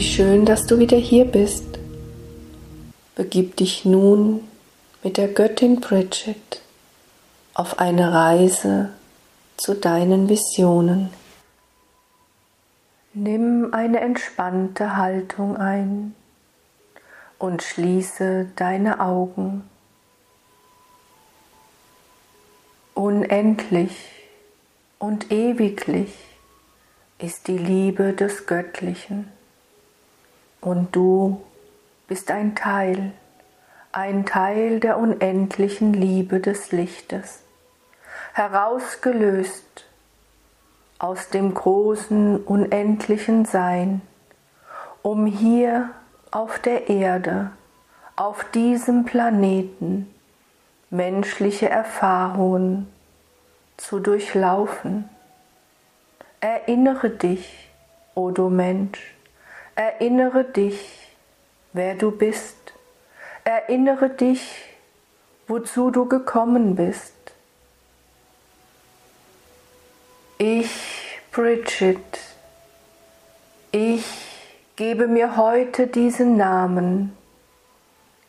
Wie schön, dass du wieder hier bist. Begib dich nun mit der Göttin Bridget auf eine Reise zu deinen Visionen. Nimm eine entspannte Haltung ein und schließe deine Augen. Unendlich und ewiglich ist die Liebe des Göttlichen und du bist ein Teil, ein Teil der unendlichen Liebe des Lichtes, herausgelöst aus dem großen unendlichen Sein, um hier auf der Erde, auf diesem Planeten menschliche Erfahrungen zu durchlaufen. Erinnere dich, o oh du Mensch, erinnere dich, wer du bist. Erinnere dich, wozu du gekommen bist. Ich, Bridget, ich gebe mir heute diesen Namen.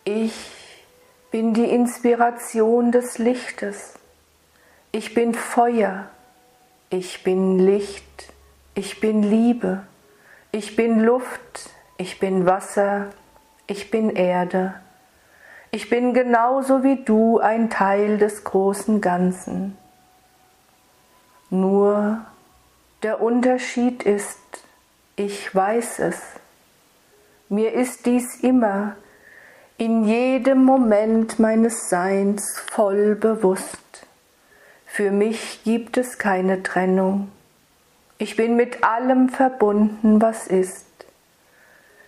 Ich bin die Inspiration des Lichtes. Ich bin Feuer. Ich bin Licht, ich bin Liebe, ich bin Luft, ich bin Wasser, ich bin Erde. Ich bin genauso wie du ein Teil des großen Ganzen. Nur der Unterschied ist, ich weiß es. Mir ist dies immer in jedem Moment meines Seins voll bewusst. Für mich gibt es keine Trennung. Ich bin mit allem verbunden, was ist.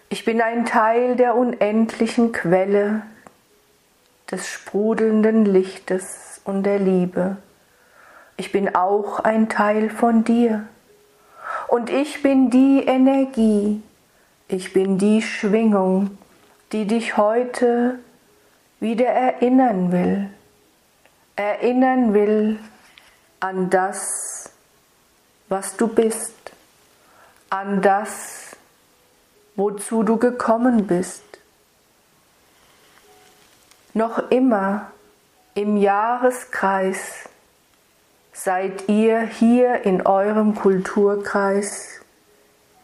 Ich bin ein Teil der unendlichen Quelle, des sprudelnden Lichtes und der Liebe. Ich bin auch ein Teil von dir. Und ich bin die Energie, ich bin die Schwingung, die dich heute wieder erinnern will, erinnern will an das, was du bist, an das, wozu du gekommen bist. Noch immer im Jahreskreis seid ihr hier in eurem Kulturkreis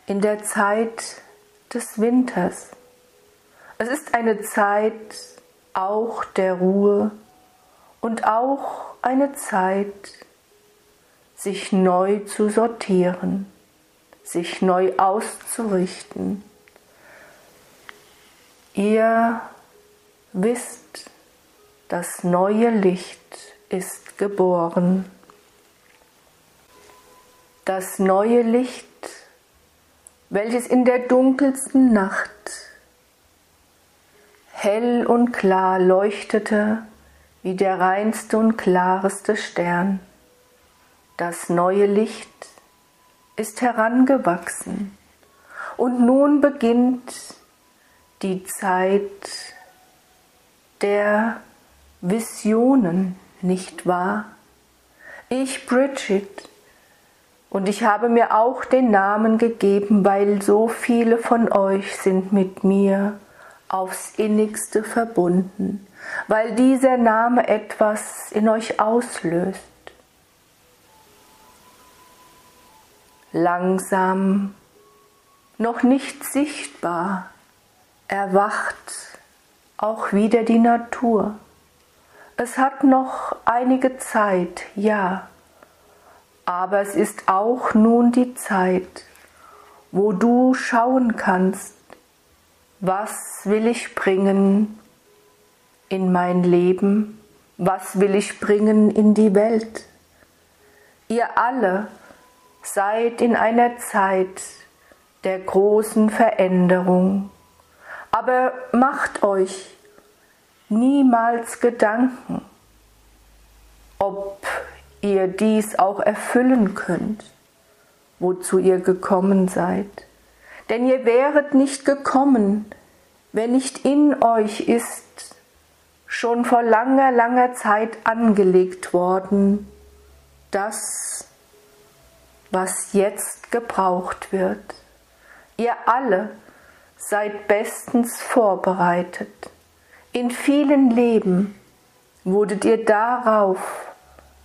in der Zeit des Winters. Es ist eine Zeit auch der Ruhe und auch eine Zeit sich neu zu sortieren, sich neu auszurichten. Ihr wisst, das neue Licht ist geboren. Das neue Licht, welches in der dunkelsten Nacht hell und klar leuchtete wie der reinste und klareste Stern. Das neue Licht ist herangewachsen und nun beginnt die Zeit der Visionen, nicht wahr? Ich, Bridget, und ich habe mir auch den Namen gegeben, weil so viele von euch sind mit mir aufs innigste verbunden, weil dieser Name etwas in euch auslöst. Langsam, noch nicht sichtbar, erwacht auch wieder die Natur. Es hat noch einige Zeit, ja, aber es ist auch nun die Zeit, wo du schauen kannst, was will ich bringen in mein Leben, was will ich bringen in die Welt. Ihr alle seid in einer Zeit der großen Veränderung, aber macht euch niemals Gedanken, ob ihr dies auch erfüllen könnt, wozu ihr gekommen seid. Denn ihr wäret nicht gekommen, wenn nicht in euch ist, schon vor langer, langer Zeit angelegt worden, das, was jetzt gebraucht wird. Ihr alle seid bestens vorbereitet. In vielen Leben wurdet ihr darauf,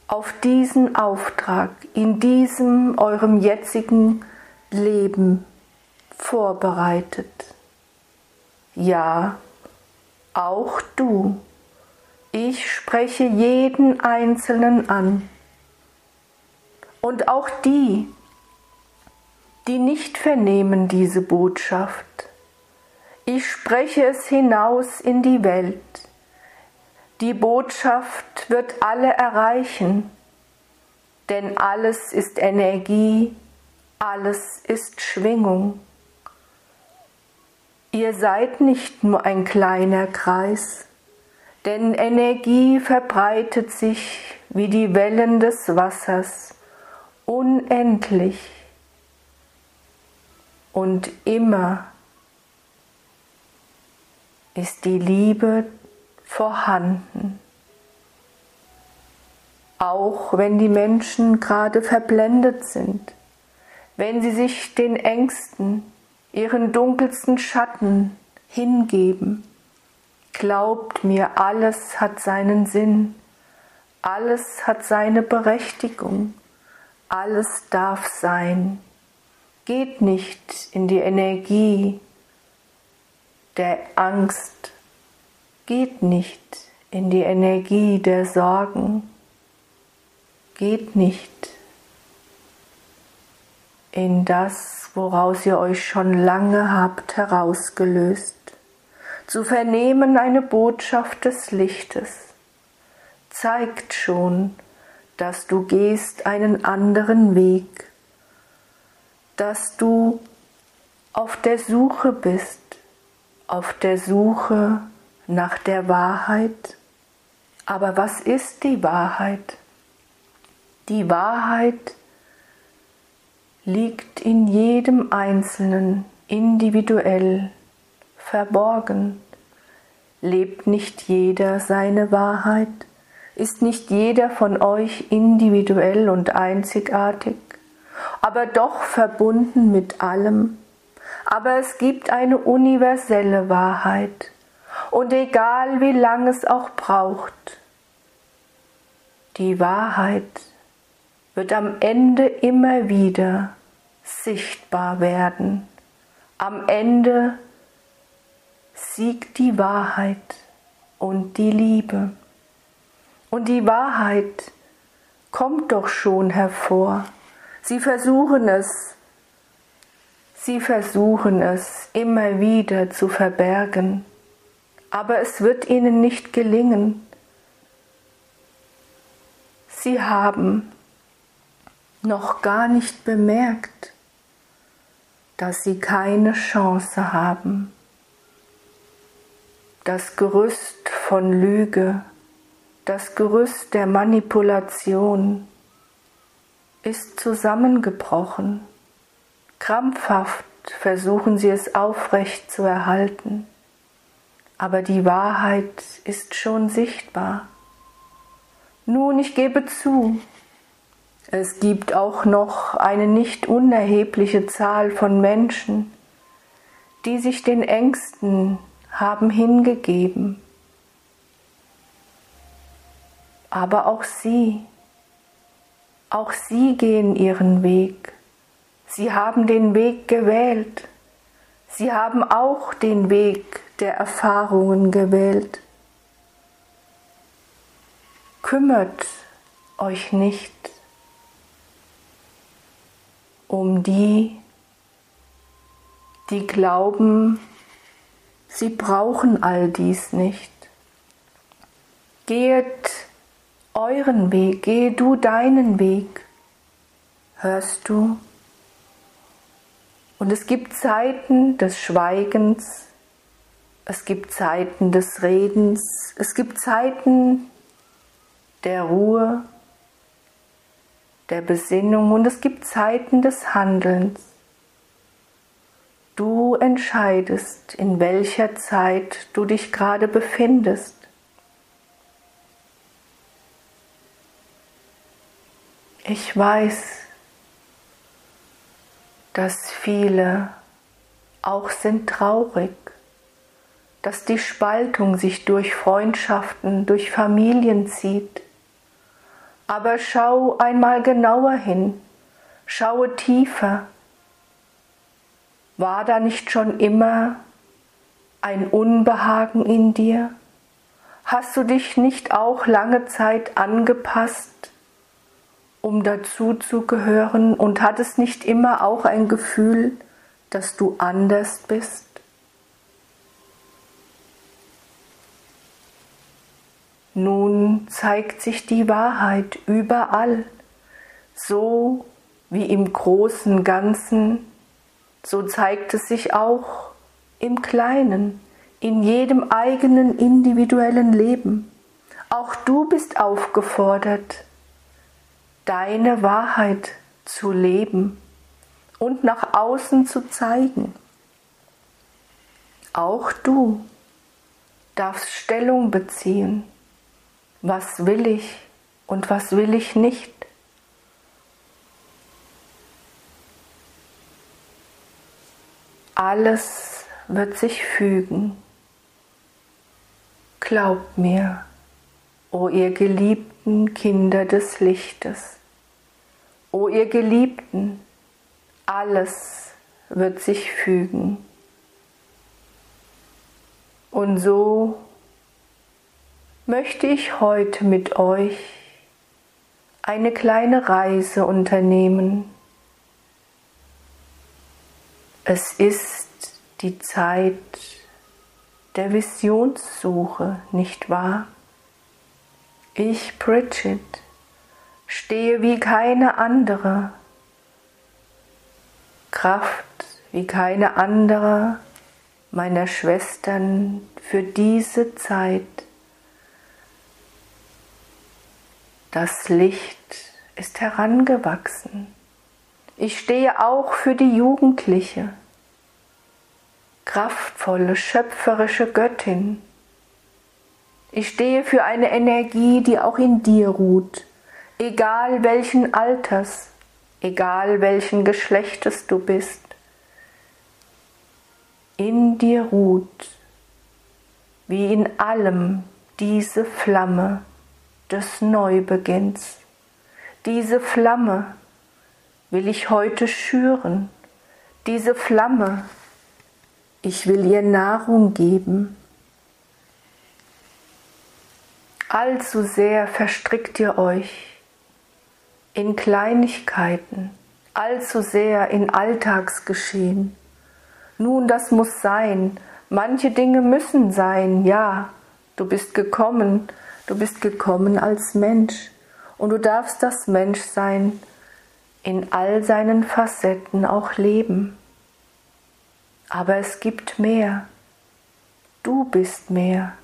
auf diesen Auftrag, in diesem eurem jetzigen Leben vorbereitet. Ja, auch du. Ich spreche jeden Einzelnen an. Und auch die, die nicht vernehmen diese Botschaft. Ich spreche es hinaus in die Welt. Die Botschaft wird alle erreichen, denn alles ist Energie, alles ist Schwingung. Ihr seid nicht nur ein kleiner Kreis, denn Energie verbreitet sich wie die Wellen des Wassers unendlich und immer ist die Liebe vorhanden. Auch wenn die Menschen gerade verblendet sind, wenn sie sich den Ängsten, ihren dunkelsten Schatten hingeben. Glaubt mir, alles hat seinen Sinn, alles hat seine Berechtigung, alles darf sein. Geht nicht in die Energie der Angst, geht nicht in die Energie der Sorgen, geht nicht in das, woraus ihr euch schon lange habt herausgelöst, zu vernehmen eine Botschaft des Lichtes, zeigt schon, dass du gehst einen anderen Weg, dass du auf der Suche bist, auf der Suche nach der Wahrheit. Aber was ist die Wahrheit? Die Wahrheit liegt in jedem Einzelnen individuell verborgen. Lebt nicht jeder seine Wahrheit? Ist nicht jeder von euch individuell und einzigartig, aber doch verbunden mit allem? Aber es gibt eine universelle Wahrheit, und egal wie lang es auch braucht, die Wahrheit wird am Ende immer wieder sichtbar werden. Am Ende siegt die Wahrheit und die Liebe. Und die Wahrheit kommt doch schon hervor. Sie versuchen es, sie versuchen es immer wieder zu verbergen aber es wird ihnen nicht gelingen. Sie haben noch gar nicht bemerkt, dass sie keine Chance haben. Das Gerüst von Lüge, das Gerüst der Manipulation ist zusammengebrochen. Krampfhaft versuchen sie es aufrecht zu erhalten aber die Wahrheit ist schon sichtbar. Nun, ich gebe zu, es gibt auch noch eine nicht unerhebliche Zahl von Menschen, die sich den Ängsten haben hingegeben. Aber auch sie, auch sie gehen ihren Weg. Sie haben den Weg gewählt. Sie haben auch den Weg der Erfahrungen gewählt. Kümmert euch nicht um die, die glauben, sie brauchen all dies nicht. Gehet euren Weg, gehe du deinen Weg. Hörst du? Und es gibt Zeiten des Schweigens, es gibt Zeiten des Redens, es gibt Zeiten der Ruhe, der Besinnung und es gibt Zeiten des Handelns. Du entscheidest, in welcher Zeit du dich gerade befindest. Ich weiß, dass viele auch sind traurig, dass die Spaltung sich durch Freundschaften, durch Familien zieht. Aber schau einmal genauer hin, schaue tiefer. War da nicht schon immer ein Unbehagen in dir? Hast du dich nicht auch lange Zeit angepasst, um dazu zu gehören und hattest nicht immer auch ein Gefühl, dass du anders bist? Nun zeigt sich die Wahrheit überall, so wie im großen Ganzen, so zeigt es sich auch im Kleinen, in jedem eigenen individuellen Leben. Auch du bist aufgefordert, deine Wahrheit zu leben und nach außen zu zeigen. Auch du darfst Stellung beziehen. Was will ich und was will ich nicht? Alles wird sich fügen. Glaubt mir, o ihr geliebten Kinder des Lichtes, o ihr Geliebten, alles wird sich fügen. Und so möchte ich heute mit euch eine kleine Reise unternehmen. Es ist die Zeit der Visionssuche, nicht wahr? Ich, Bridget, stehe wie keine andere, Kraft wie keine andere meiner Schwestern für diese Zeit. Das Licht ist herangewachsen. Ich stehe auch für die Jugendliche kraftvolle, schöpferische Göttin. Ich stehe für eine Energie, die auch in dir ruht, egal welchen Alters, egal welchen Geschlechtes du bist. In dir ruht, wie in allem, diese Flamme des Neubeginns. Diese Flamme will ich heute schüren, diese Flamme ich will ihr Nahrung geben. Allzu sehr verstrickt ihr euch in Kleinigkeiten, allzu sehr in Alltagsgeschehen. Nun, das muss sein, manche Dinge müssen sein, ja, du bist gekommen, du bist gekommen als Mensch und du darfst das Menschsein in all seinen Facetten auch leben. Aber es gibt mehr. Du bist mehr.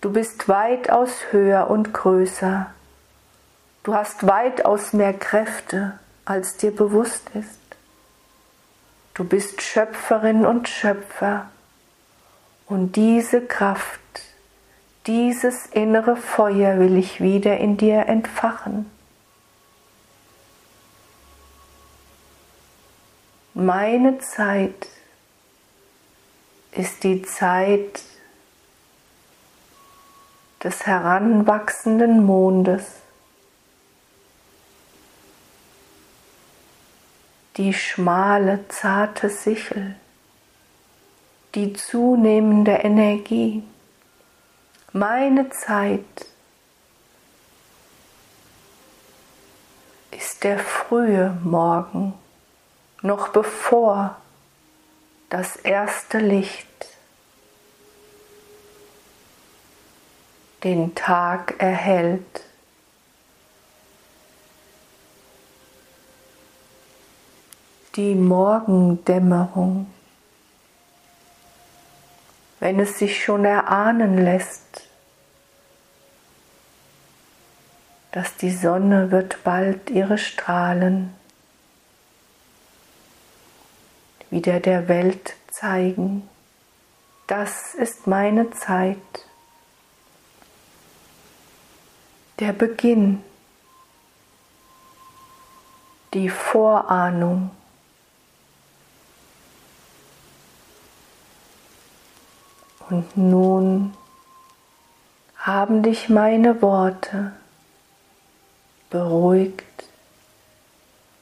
Du bist weitaus höher und größer. Du hast weitaus mehr Kräfte, als dir bewusst ist. Du bist Schöpferin und Schöpfer. Und diese Kraft, dieses innere Feuer will ich wieder in dir entfachen. Meine Zeit ist die Zeit des heranwachsenden Mondes, die schmale, zarte Sichel, die zunehmende Energie, meine Zeit ist der frühe Morgen, noch bevor das erste Licht den Tag erhält. Die Morgendämmerung, wenn es sich schon erahnen lässt, dass die Sonne wird bald ihre Strahlen wieder der Welt zeigen. Das ist meine Zeit. Der Beginn, die Vorahnung. Und nun haben dich meine Worte beruhigt,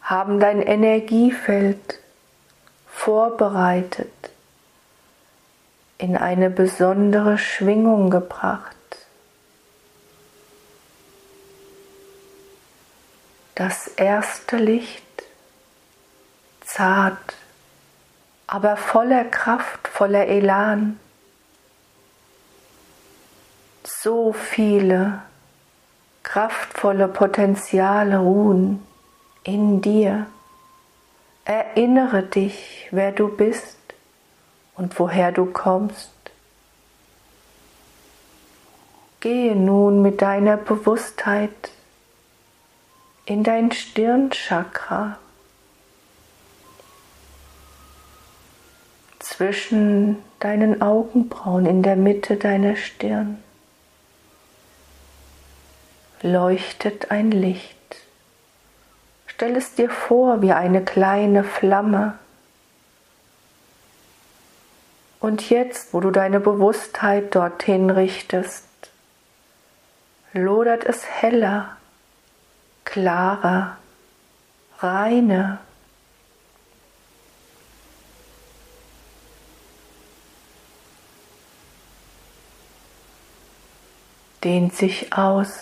haben dein Energiefeld vorbereitet, in eine besondere Schwingung gebracht. Das erste Licht, zart, aber voller Kraft, voller Elan. So viele kraftvolle Potenziale ruhen in dir. Erinnere dich, wer du bist und woher du kommst. Gehe nun mit deiner Bewusstheit in dein Stirnchakra. Zwischen deinen Augenbrauen in der Mitte deiner Stirn leuchtet ein Licht. Stell es dir vor wie eine kleine Flamme und jetzt, wo du deine Bewusstheit dorthin richtest, lodert es heller, klarer, reiner. Dehnt sich aus,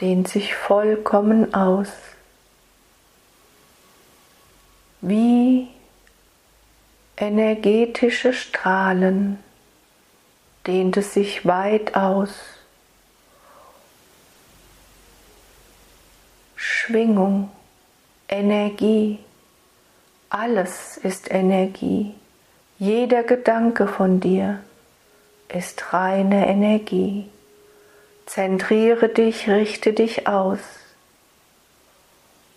dehnt sich vollkommen aus, wie energetische Strahlen dehnt es sich weit aus. Schwingung, Energie, alles ist Energie. Jeder Gedanke von dir ist reine Energie. Zentriere dich, richte dich aus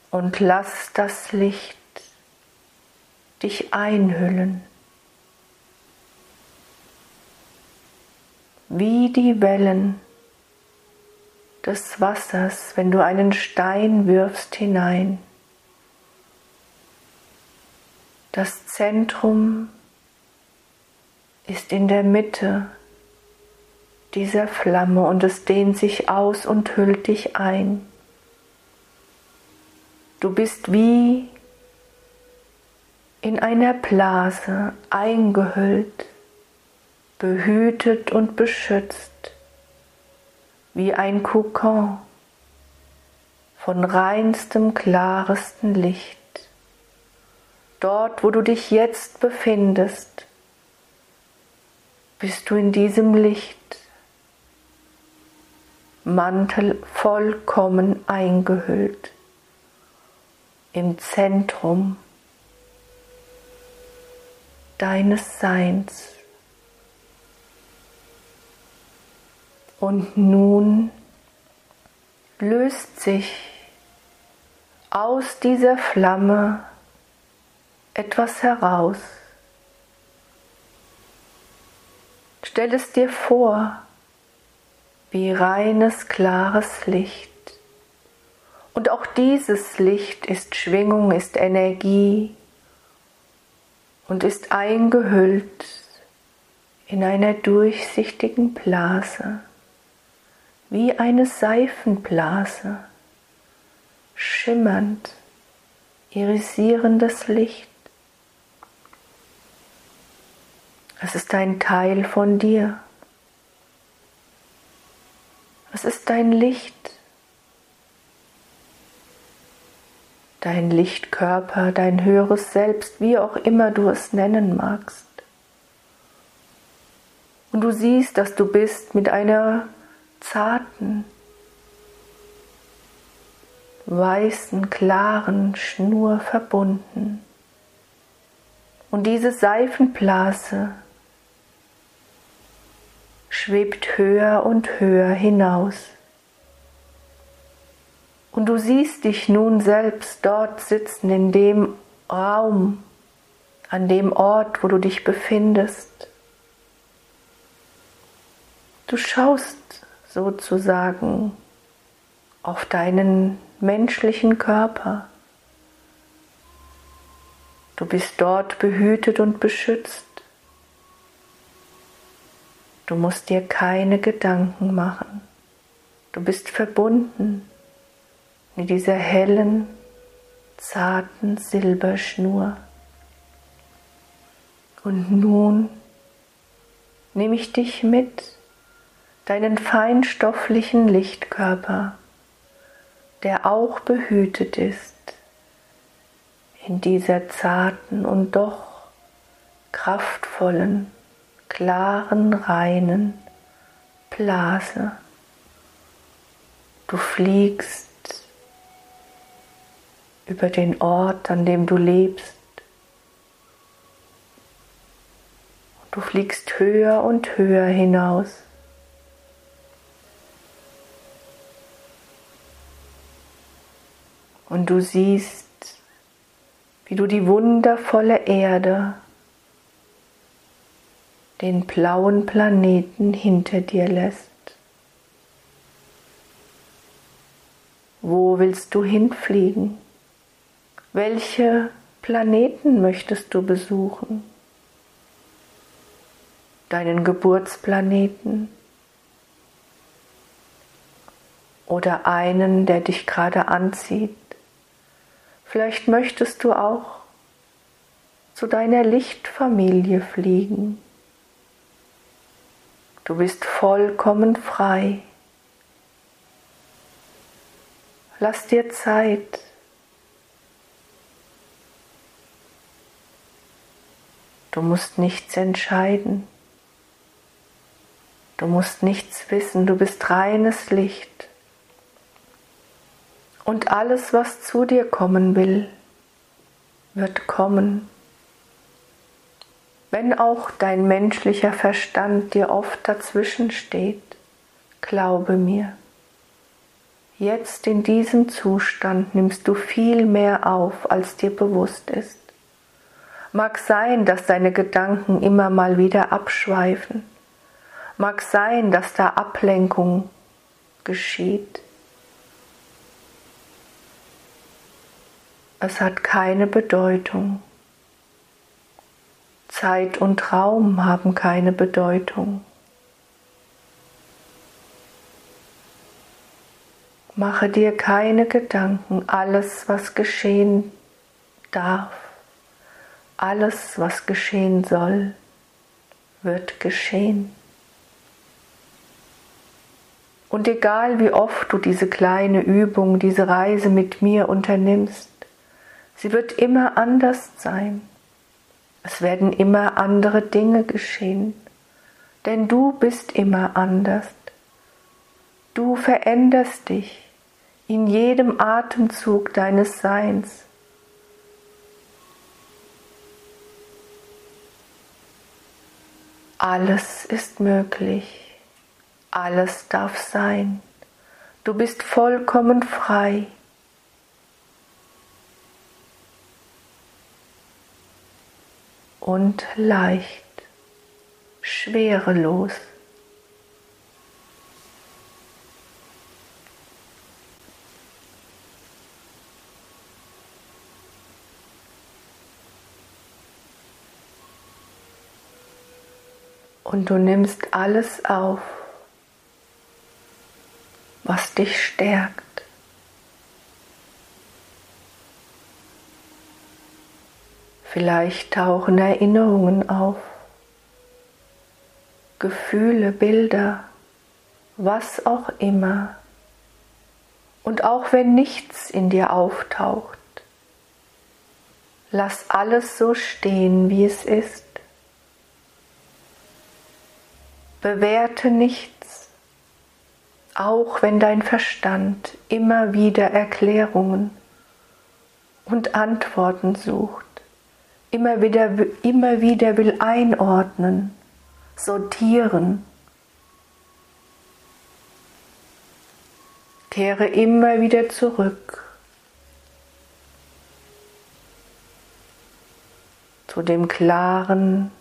und lass das Licht dich einhüllen. Wie die Wellen des Wassers, wenn du einen Stein wirfst hinein. Das Zentrum ist in der Mitte dieser Flamme und es dehnt sich aus und hüllt dich ein. Du bist wie in einer Blase eingehüllt, behütet und beschützt, wie ein Kokon von reinstem, klarestem Licht. Dort, wo du dich jetzt befindest, bist du in diesem Licht Mantel vollkommen eingehüllt, im Zentrum deines Seins. Und nun löst sich aus dieser Flamme etwas heraus. Stell es dir vor, wie reines, klares Licht. Und auch dieses Licht ist Schwingung, ist Energie, und ist eingehüllt in einer durchsichtigen Blase, wie eine Seifenblase, schimmernd, irisierendes Licht. Es ist ein Teil von dir. Es ist dein Licht. dein Lichtkörper, dein höheres Selbst, wie auch immer du es nennen magst. Und du siehst, dass du bist mit einer zarten, weißen, klaren Schnur verbunden. Und diese Seifenblase schwebt höher und höher hinaus. Und du siehst dich nun selbst dort sitzen in dem Raum, an dem Ort, wo du dich befindest. Du schaust sozusagen auf deinen menschlichen Körper. Du bist dort behütet und beschützt. Du musst dir keine Gedanken machen. Du bist verbunden mit dieser hellen, zarten Silberschnur. Und nun nehme ich dich mit, deinen feinstofflichen Lichtkörper, der auch behütet ist in dieser zarten und doch kraftvollen, klaren, reinen Blase. Du fliegst über den Ort, an dem du lebst. Du fliegst höher und höher hinaus. Und du siehst, wie du die wundervolle Erde, den blauen Planeten hinter dir lässt. Wo willst du hinfliegen? Welche Planeten möchtest du besuchen? Deinen Geburtsplaneten? Oder einen, der dich gerade anzieht? Vielleicht möchtest du auch zu deiner Lichtfamilie fliegen. Du bist vollkommen frei. Lass dir Zeit. Du musst nichts entscheiden. Du musst nichts wissen. Du bist reines Licht. Und alles, was zu dir kommen will, wird kommen. Wenn auch dein menschlicher Verstand dir oft dazwischen steht, glaube mir, jetzt in diesem Zustand nimmst du viel mehr auf, als dir bewusst ist. Mag sein, dass deine Gedanken immer mal wieder abschweifen. Mag sein, dass da Ablenkung geschieht. Es hat keine Bedeutung. Zeit und Raum haben keine Bedeutung. Mache dir keine Gedanken, alles, was geschehen darf, alles, was geschehen soll, wird geschehen. Und egal wie oft du diese kleine Übung, diese Reise mit mir unternimmst, sie wird immer anders sein. Es werden immer andere Dinge geschehen, denn du bist immer anders. Du veränderst dich in jedem Atemzug deines Seins. Alles ist möglich, alles darf sein. Du bist vollkommen frei. Und leicht, schwerelos. und du nimmst alles auf, was dich stärkt. Vielleicht tauchen Erinnerungen auf, Gefühle, Bilder, was auch immer. Und auch wenn nichts in dir auftaucht, lass alles so stehen, wie es ist. Bewerte nichts, auch wenn dein Verstand immer wieder Erklärungen und Antworten sucht, immer wieder, immer wieder will einordnen, sortieren. Kehre immer wieder zurück zu dem klaren,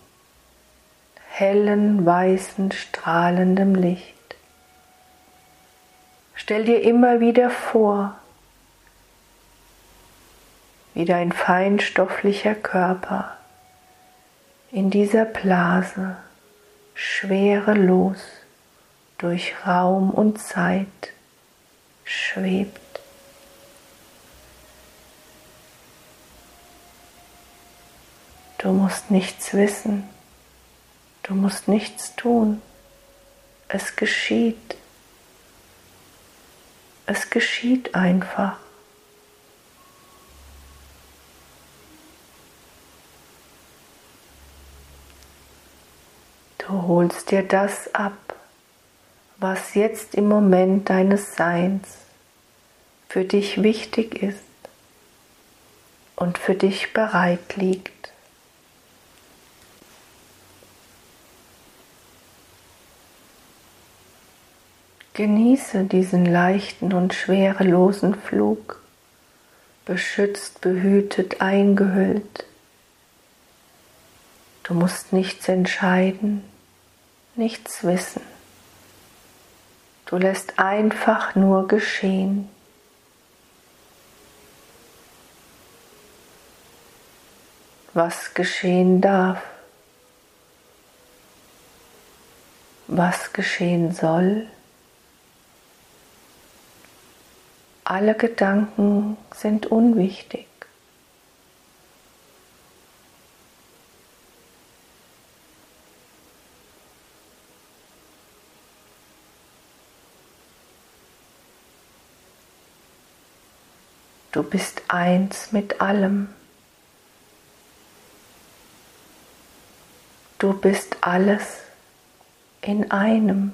hellen, weißen, strahlendem Licht. Stell dir immer wieder vor, wie dein feinstofflicher Körper in dieser Blase schwerelos durch Raum und Zeit schwebt. Du musst nichts wissen, du musst nichts tun, es geschieht, es geschieht einfach. Du holst dir das ab, was jetzt im Moment deines Seins für dich wichtig ist und für dich bereit liegt. Genieße diesen leichten und schwerelosen Flug, beschützt, behütet, eingehüllt. Du musst nichts entscheiden, nichts wissen. Du lässt einfach nur geschehen. Was geschehen darf, was geschehen soll. Alle Gedanken sind unwichtig. Du bist eins mit allem. Du bist alles in einem.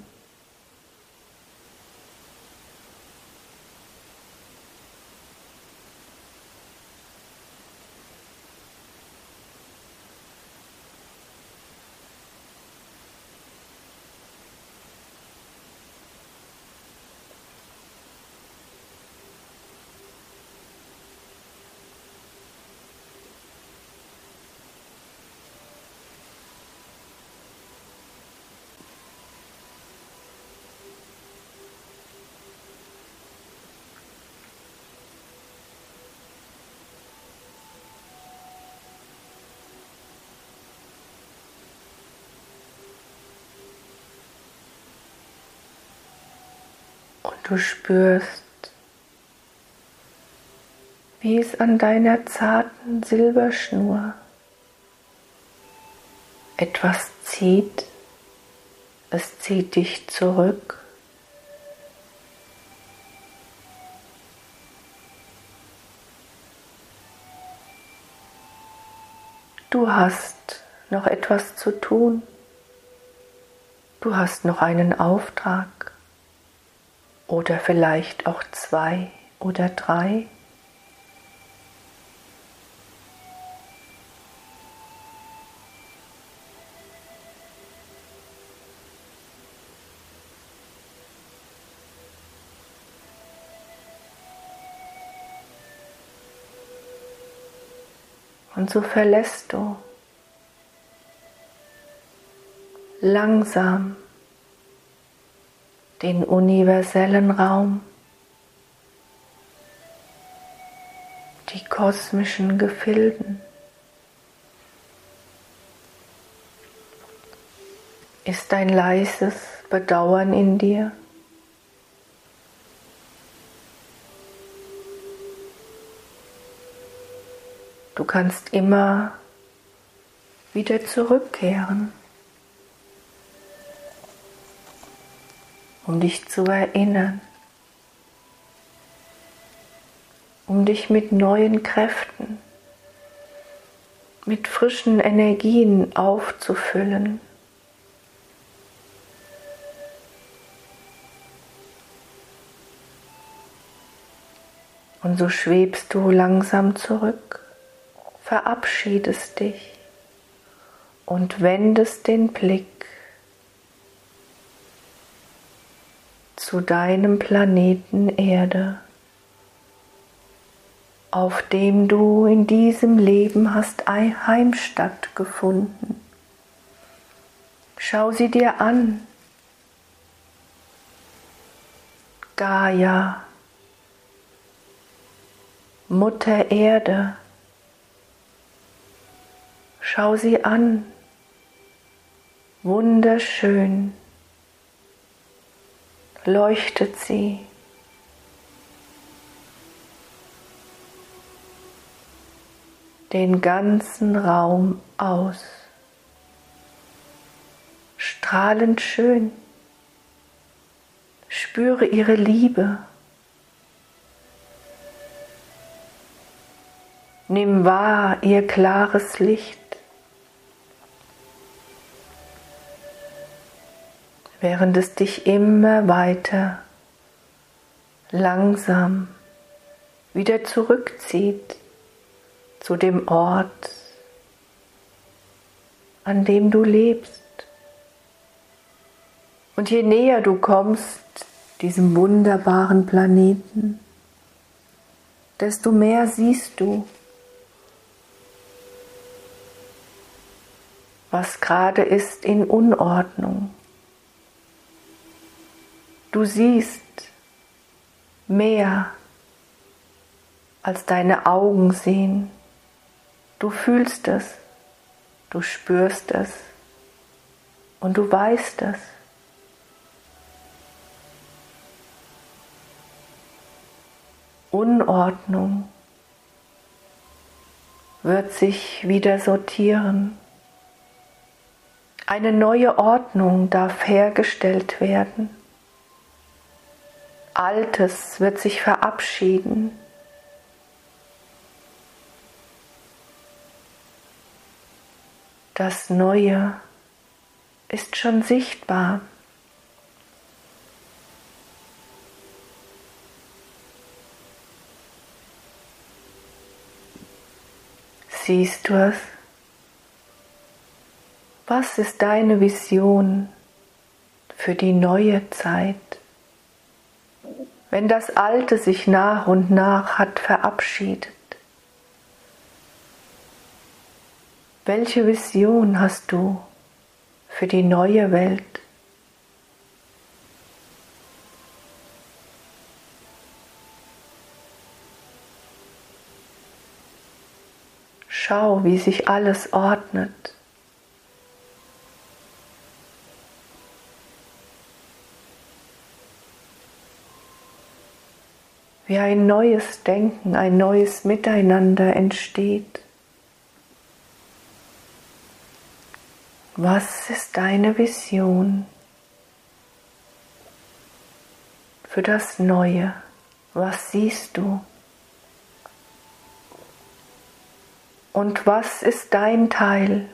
Du spürst, wie es an deiner zarten Silberschnur etwas zieht. Es zieht dich zurück. Du hast noch etwas zu tun. Du hast noch einen Auftrag oder vielleicht auch zwei oder drei. Und so verlässt du langsam den universellen Raum, die kosmischen Gefilden. Ist ein leises Bedauern in dir? Du kannst immer wieder zurückkehren. Um dich zu erinnern, um dich mit neuen Kräften, mit frischen Energien aufzufüllen. Und so schwebst du langsam zurück, verabschiedest dich und wendest den Blick zu deinem Planeten Erde, auf dem du in diesem Leben hast Heimstatt gefunden. Schau sie dir an. Gaia, Mutter Erde, Schau sie an. Wunderschön leuchtet sie. Den ganzen Raum aus. Strahlend schön. Spüre ihre Liebe. Nimm wahr ihr klares Licht. Während es dich immer weiter langsam wieder zurückzieht zu dem Ort, an dem du lebst. Und je näher du kommst diesem wunderbaren Planeten, desto mehr siehst du, was gerade ist in Unordnung. Du siehst mehr, als deine Augen sehen. Du fühlst es, du spürst es und du weißt es. Unordnung wird sich wieder sortieren. Eine neue Ordnung darf hergestellt werden. Altes wird sich verabschieden. Das Neue ist schon sichtbar. Siehst du es? Was ist deine Vision für die neue Zeit? Wenn das Alte sich nach und nach hat verabschiedet? Welche Vision hast du für die neue Welt? Schau, wie sich alles ordnet. Wie ein neues Denken, ein neues Miteinander entsteht. Was ist deine Vision für das Neue? Was siehst du? Und was ist dein Teil?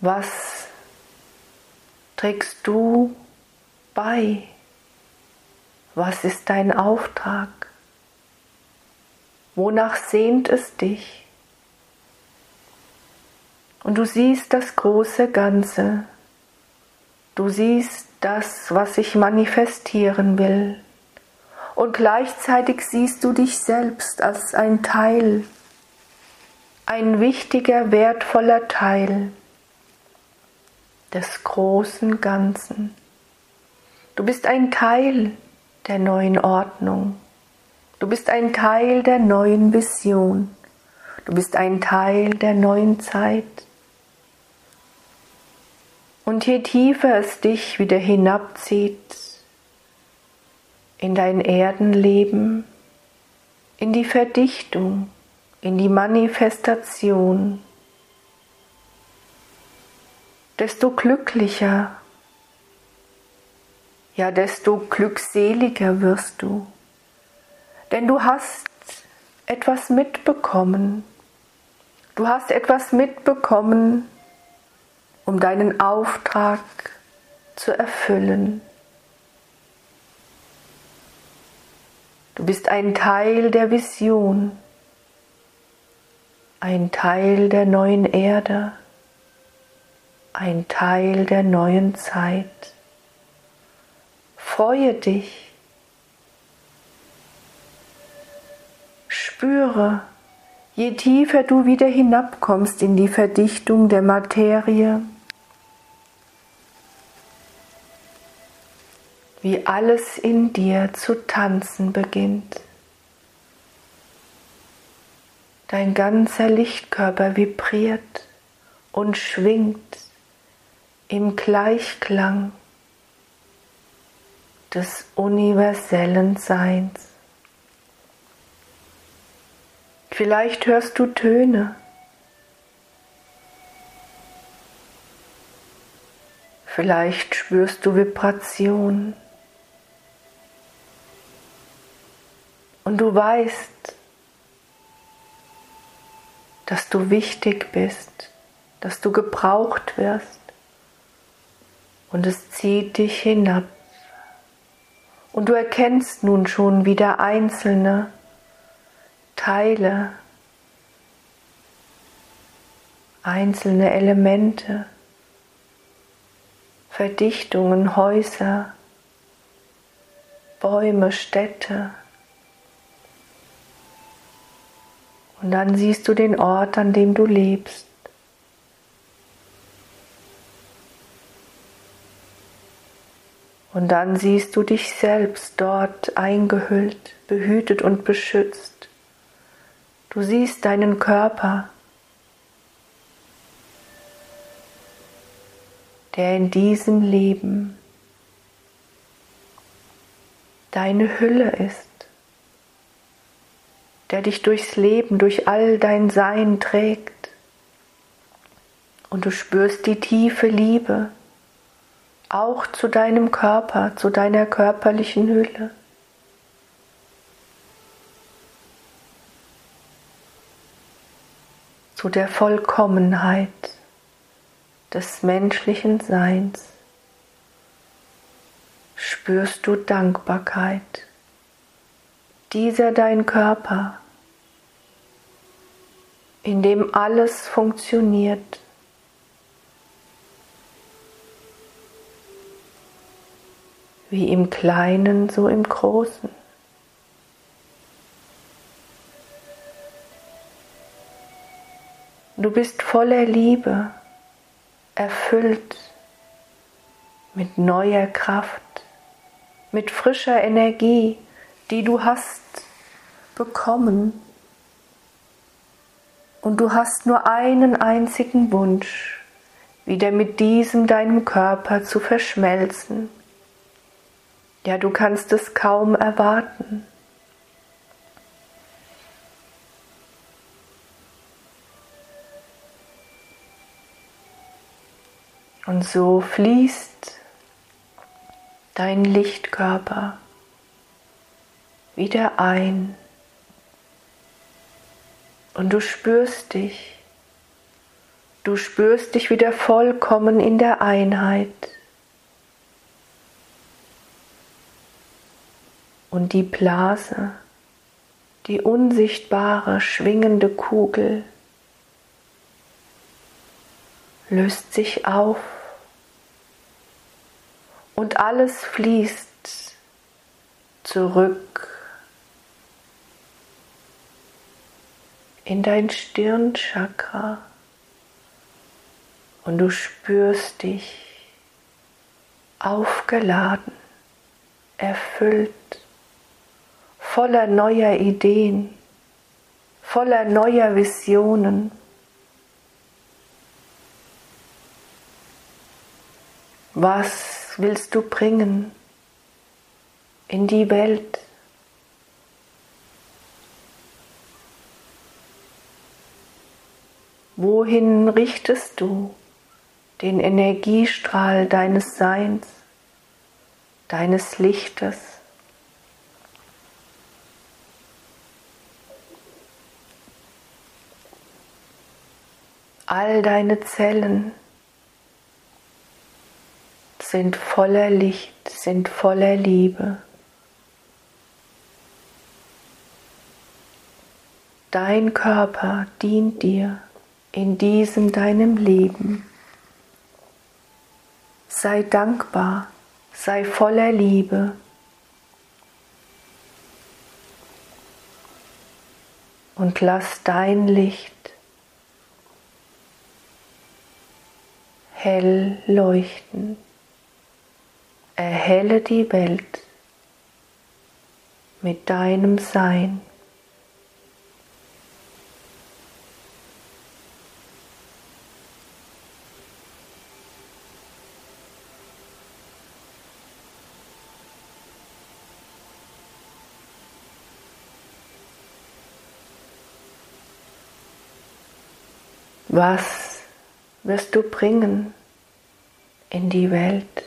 Was trägst du bei? Was ist dein Auftrag? Wonach sehnt es dich? Und du siehst das große Ganze. Du siehst das, was sich manifestieren will. Und gleichzeitig siehst du dich selbst als ein Teil, ein wichtiger, wertvoller Teil des großen Ganzen. Du bist ein Teil der neuen Ordnung. Du bist ein Teil der neuen Vision. Du bist ein Teil der neuen Zeit. Und je tiefer es dich wieder hinabzieht in dein Erdenleben, in die Verdichtung, in die Manifestation, desto glücklicher ja desto glückseliger wirst du. Denn du hast etwas mitbekommen. Du hast etwas mitbekommen, um deinen Auftrag zu erfüllen. Du bist ein Teil der Vision, ein Teil der neuen Erde, ein Teil der neuen Zeit. Freue dich. Spüre, je tiefer du wieder hinabkommst in die Verdichtung der Materie, wie alles in dir zu tanzen beginnt. Dein ganzer Lichtkörper vibriert und schwingt im Gleichklang des universellen Seins. Vielleicht hörst du Töne. Vielleicht spürst du Vibrationen. Und du weißt, dass du wichtig bist, dass du gebraucht wirst. Und es zieht dich hinab. Und du erkennst nun schon wieder einzelne Teile, einzelne Elemente, Verdichtungen, Häuser, Bäume, Städte. Und dann siehst du den Ort, an dem du lebst. Und dann siehst du dich selbst dort eingehüllt, behütet und beschützt. Du siehst deinen Körper, der in diesem Leben deine Hülle ist, der dich durchs Leben, durch all dein Sein trägt. Und du spürst die tiefe Liebe auch zu deinem Körper, zu deiner körperlichen Hülle. zu der Vollkommenheit des menschlichen Seins spürst du Dankbarkeit. Dieser dein Körper, in dem alles funktioniert, wie im Kleinen, so im Großen. Du bist voller Liebe, erfüllt mit neuer Kraft, mit frischer Energie, die du hast bekommen. Und du hast nur einen einzigen Wunsch, wieder mit diesem deinem Körper zu verschmelzen. Ja, du kannst es kaum erwarten. Und so fließt dein Lichtkörper wieder ein und du spürst dich, du spürst dich wieder vollkommen in der Einheit. Und die Blase, die unsichtbare, schwingende Kugel löst sich auf und alles fließt zurück in dein Stirnchakra. Und du spürst dich aufgeladen, erfüllt, voller neuer Ideen, voller neuer Visionen. Was willst du bringen in die Welt? Wohin richtest du den Energiestrahl deines Seins, deines Lichtes? All deine Zellen sind voller Licht, sind voller Liebe. Dein Körper dient dir in diesem deinem Leben. Sei dankbar, sei voller Liebe. Und lass dein Licht hell leuchten. Erhelle die Welt mit deinem Sein. Was wirst du bringen in die Welt?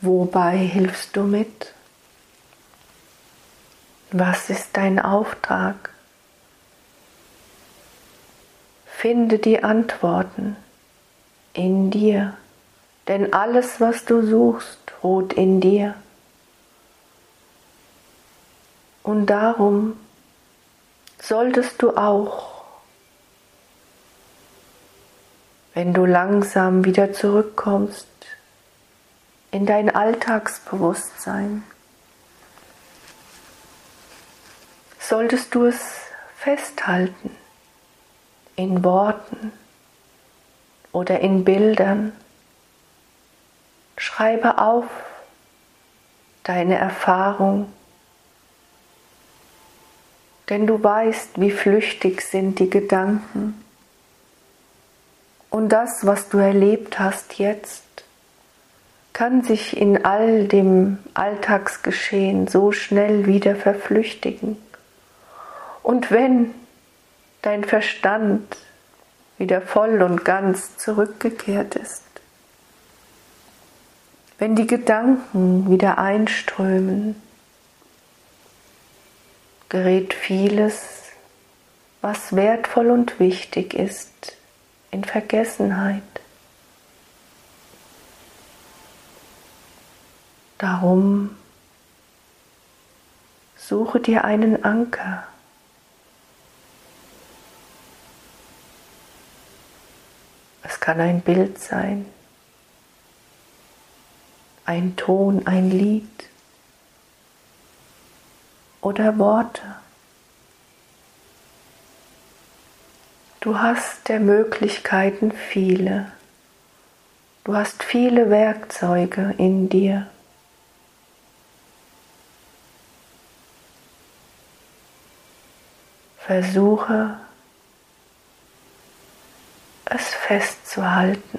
Wobei hilfst du mit? Was ist dein Auftrag? Finde die Antworten in dir, denn alles, was du suchst, ruht in dir. Und darum solltest du auch, wenn du langsam wieder zurückkommst, in dein Alltagsbewusstsein, solltest du es festhalten in Worten oder in Bildern. Schreibe auf deine Erfahrung, denn du weißt, wie flüchtig sind die Gedanken. Und das, was du erlebt hast jetzt, kann sich in all dem Alltagsgeschehen so schnell wieder verflüchtigen. Und wenn dein Verstand wieder voll und ganz zurückgekehrt ist, wenn die Gedanken wieder einströmen, gerät vieles, was wertvoll und wichtig ist, in Vergessenheit. Darum suche dir einen Anker. Es kann ein Bild sein, ein Ton, ein Lied oder Worte. Du hast der Möglichkeiten viele. Du hast viele Werkzeuge in dir. Versuche es festzuhalten,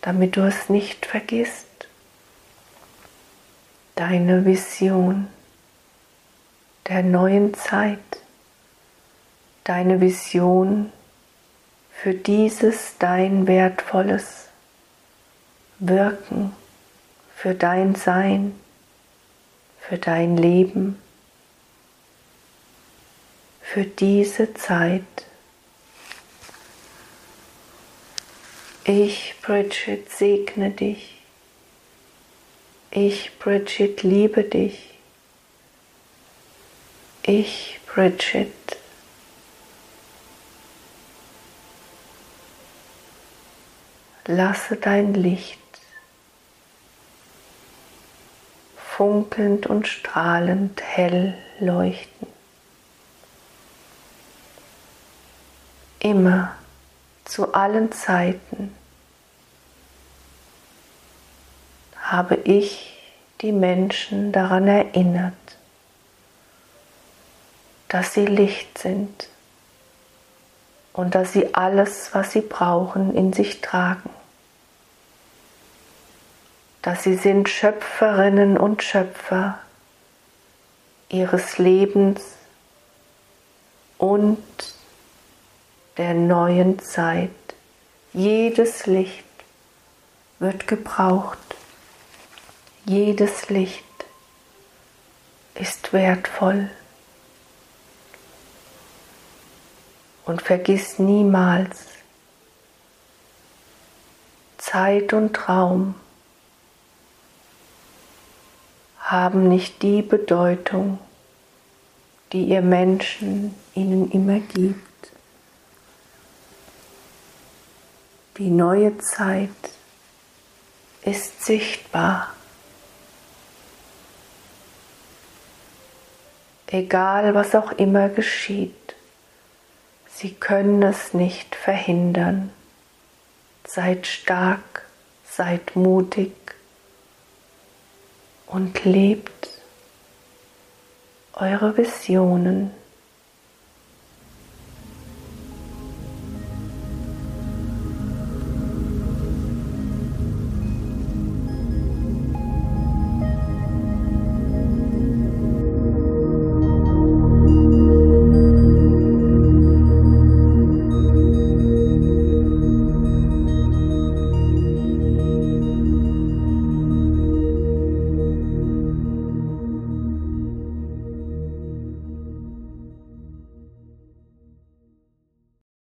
damit du es nicht vergisst. Deine Vision der neuen Zeit, deine Vision für dieses dein wertvolles Wirken, für dein Sein, für dein Leben für diese Zeit. Ich, Bridget, segne dich. Ich, Bridget, liebe dich. Ich, Bridget, lasse dein Licht funkelnd und strahlend hell leuchten. immer zu allen Zeiten habe ich die Menschen daran erinnert, dass sie Licht sind und dass sie alles, was sie brauchen, in sich tragen. Dass sie sind Schöpferinnen und Schöpfer ihres Lebens und der neuen Zeit. Jedes Licht wird gebraucht. Jedes Licht ist wertvoll. Und vergiss niemals, Zeit und Raum haben nicht die Bedeutung, die ihr Menschen ihnen immer gibt. Die neue Zeit ist sichtbar. Egal was auch immer geschieht, Sie können es nicht verhindern. Seid stark, seid mutig und lebt eure Visionen.